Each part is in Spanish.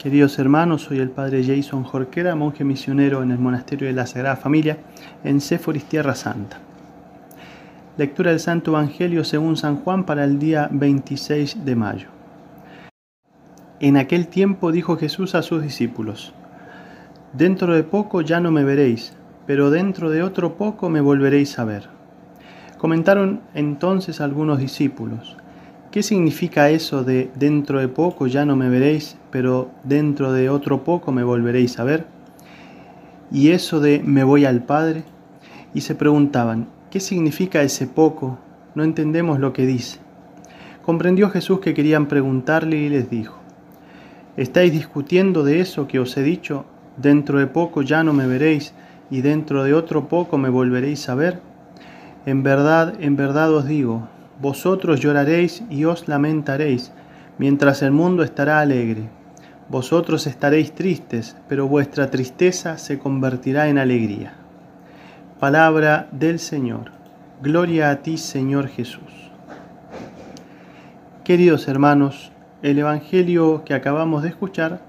Queridos hermanos, soy el padre Jason Jorquera, monje misionero en el Monasterio de la Sagrada Familia en Séforis, Tierra Santa. Lectura del Santo Evangelio según San Juan para el día 26 de mayo. En aquel tiempo dijo Jesús a sus discípulos, Dentro de poco ya no me veréis, pero dentro de otro poco me volveréis a ver. Comentaron entonces algunos discípulos, ¿Qué significa eso de dentro de poco ya no me veréis, pero dentro de otro poco me volveréis a ver? Y eso de me voy al Padre. Y se preguntaban, ¿qué significa ese poco? No entendemos lo que dice. Comprendió Jesús que querían preguntarle y les dijo, ¿estáis discutiendo de eso que os he dicho? Dentro de poco ya no me veréis y dentro de otro poco me volveréis a ver. En verdad, en verdad os digo, vosotros lloraréis y os lamentaréis, mientras el mundo estará alegre. Vosotros estaréis tristes, pero vuestra tristeza se convertirá en alegría. Palabra del Señor. Gloria a ti, Señor Jesús. Queridos hermanos, el Evangelio que acabamos de escuchar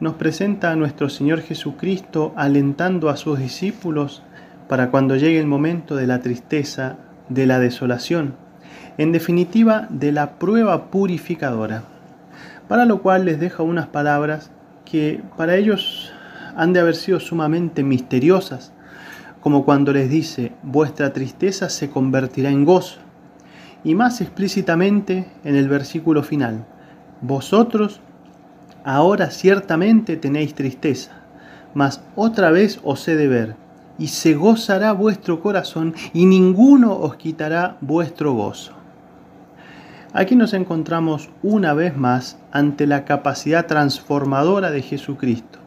nos presenta a nuestro Señor Jesucristo alentando a sus discípulos para cuando llegue el momento de la tristeza, de la desolación, en definitiva de la prueba purificadora, para lo cual les deja unas palabras que para ellos han de haber sido sumamente misteriosas, como cuando les dice, vuestra tristeza se convertirá en gozo, y más explícitamente en el versículo final, vosotros ahora ciertamente tenéis tristeza, mas otra vez os he de ver, y se gozará vuestro corazón, y ninguno os quitará vuestro gozo. Aquí nos encontramos una vez más ante la capacidad transformadora de Jesucristo,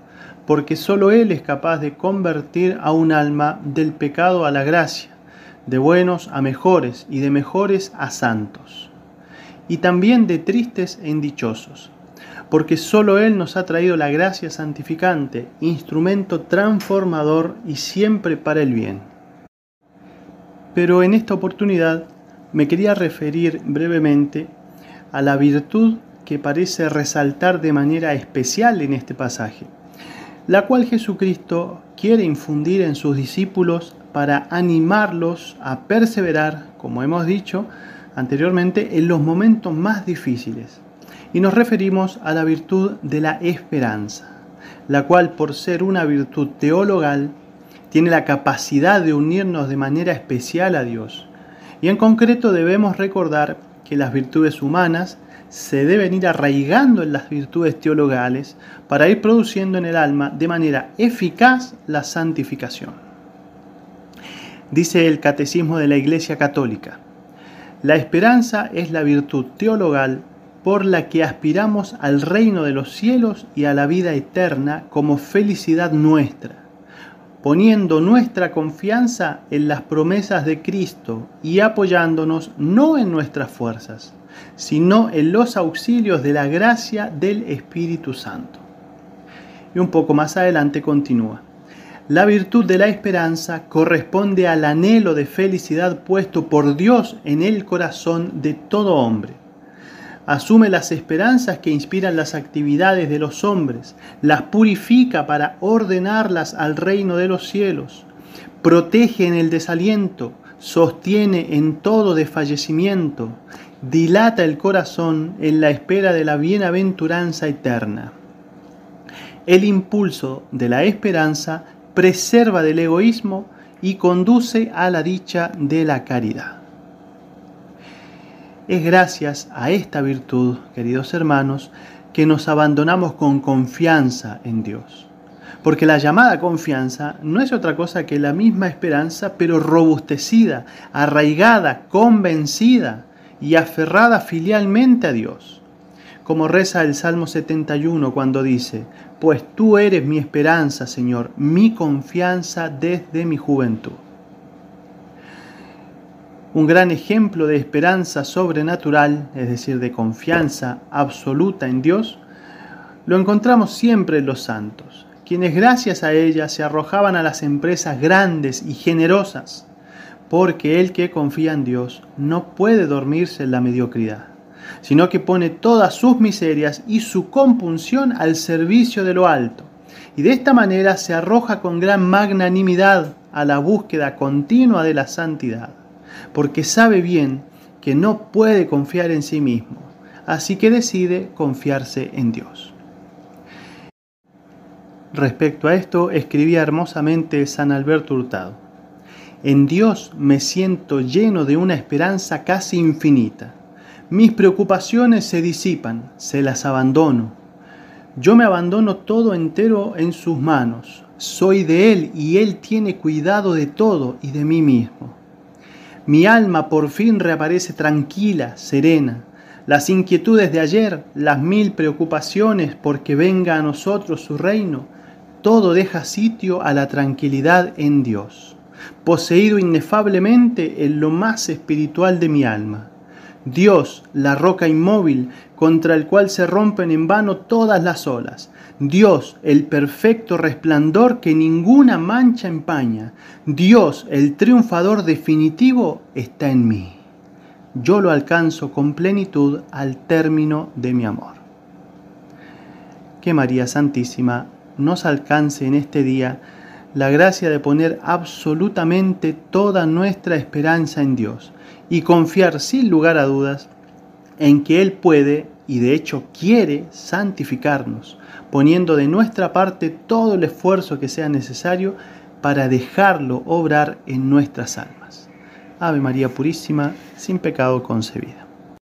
porque solo Él es capaz de convertir a un alma del pecado a la gracia, de buenos a mejores y de mejores a santos, y también de tristes e indichosos, porque solo Él nos ha traído la gracia santificante, instrumento transformador y siempre para el bien. Pero en esta oportunidad me quería referir brevemente a la virtud que parece resaltar de manera especial en este pasaje, la cual Jesucristo quiere infundir en sus discípulos para animarlos a perseverar, como hemos dicho anteriormente, en los momentos más difíciles. Y nos referimos a la virtud de la esperanza, la cual por ser una virtud teologal, tiene la capacidad de unirnos de manera especial a Dios y en concreto debemos recordar que las virtudes humanas se deben ir arraigando en las virtudes teologales para ir produciendo en el alma de manera eficaz la santificación. Dice el Catecismo de la Iglesia Católica, la esperanza es la virtud teologal por la que aspiramos al reino de los cielos y a la vida eterna como felicidad nuestra poniendo nuestra confianza en las promesas de Cristo y apoyándonos no en nuestras fuerzas, sino en los auxilios de la gracia del Espíritu Santo. Y un poco más adelante continúa. La virtud de la esperanza corresponde al anhelo de felicidad puesto por Dios en el corazón de todo hombre asume las esperanzas que inspiran las actividades de los hombres, las purifica para ordenarlas al reino de los cielos, protege en el desaliento, sostiene en todo desfallecimiento, dilata el corazón en la espera de la bienaventuranza eterna. El impulso de la esperanza preserva del egoísmo y conduce a la dicha de la caridad. Es gracias a esta virtud, queridos hermanos, que nos abandonamos con confianza en Dios. Porque la llamada confianza no es otra cosa que la misma esperanza, pero robustecida, arraigada, convencida y aferrada filialmente a Dios. Como reza el Salmo 71 cuando dice, Pues tú eres mi esperanza, Señor, mi confianza desde mi juventud un gran ejemplo de esperanza sobrenatural, es decir, de confianza absoluta en Dios, lo encontramos siempre en los santos, quienes gracias a ella se arrojaban a las empresas grandes y generosas, porque el que confía en Dios no puede dormirse en la mediocridad, sino que pone todas sus miserias y su compunción al servicio de lo alto. Y de esta manera se arroja con gran magnanimidad a la búsqueda continua de la santidad, porque sabe bien que no puede confiar en sí mismo, así que decide confiarse en Dios. Respecto a esto, escribía hermosamente San Alberto Hurtado. En Dios me siento lleno de una esperanza casi infinita. Mis preocupaciones se disipan, se las abandono. Yo me abandono todo entero en sus manos. Soy de Él y Él tiene cuidado de todo y de mí mismo. Mi alma por fin reaparece tranquila, serena. Las inquietudes de ayer, las mil preocupaciones porque venga a nosotros su reino, todo deja sitio a la tranquilidad en Dios, poseído inefablemente en lo más espiritual de mi alma. Dios, la roca inmóvil contra el cual se rompen en vano todas las olas. Dios, el perfecto resplandor que ninguna mancha empaña. Dios, el triunfador definitivo, está en mí. Yo lo alcanzo con plenitud al término de mi amor. Que María Santísima nos alcance en este día la gracia de poner absolutamente toda nuestra esperanza en Dios y confiar sin lugar a dudas en que Él puede y de hecho quiere santificarnos, poniendo de nuestra parte todo el esfuerzo que sea necesario para dejarlo obrar en nuestras almas. Ave María Purísima, sin pecado concebida.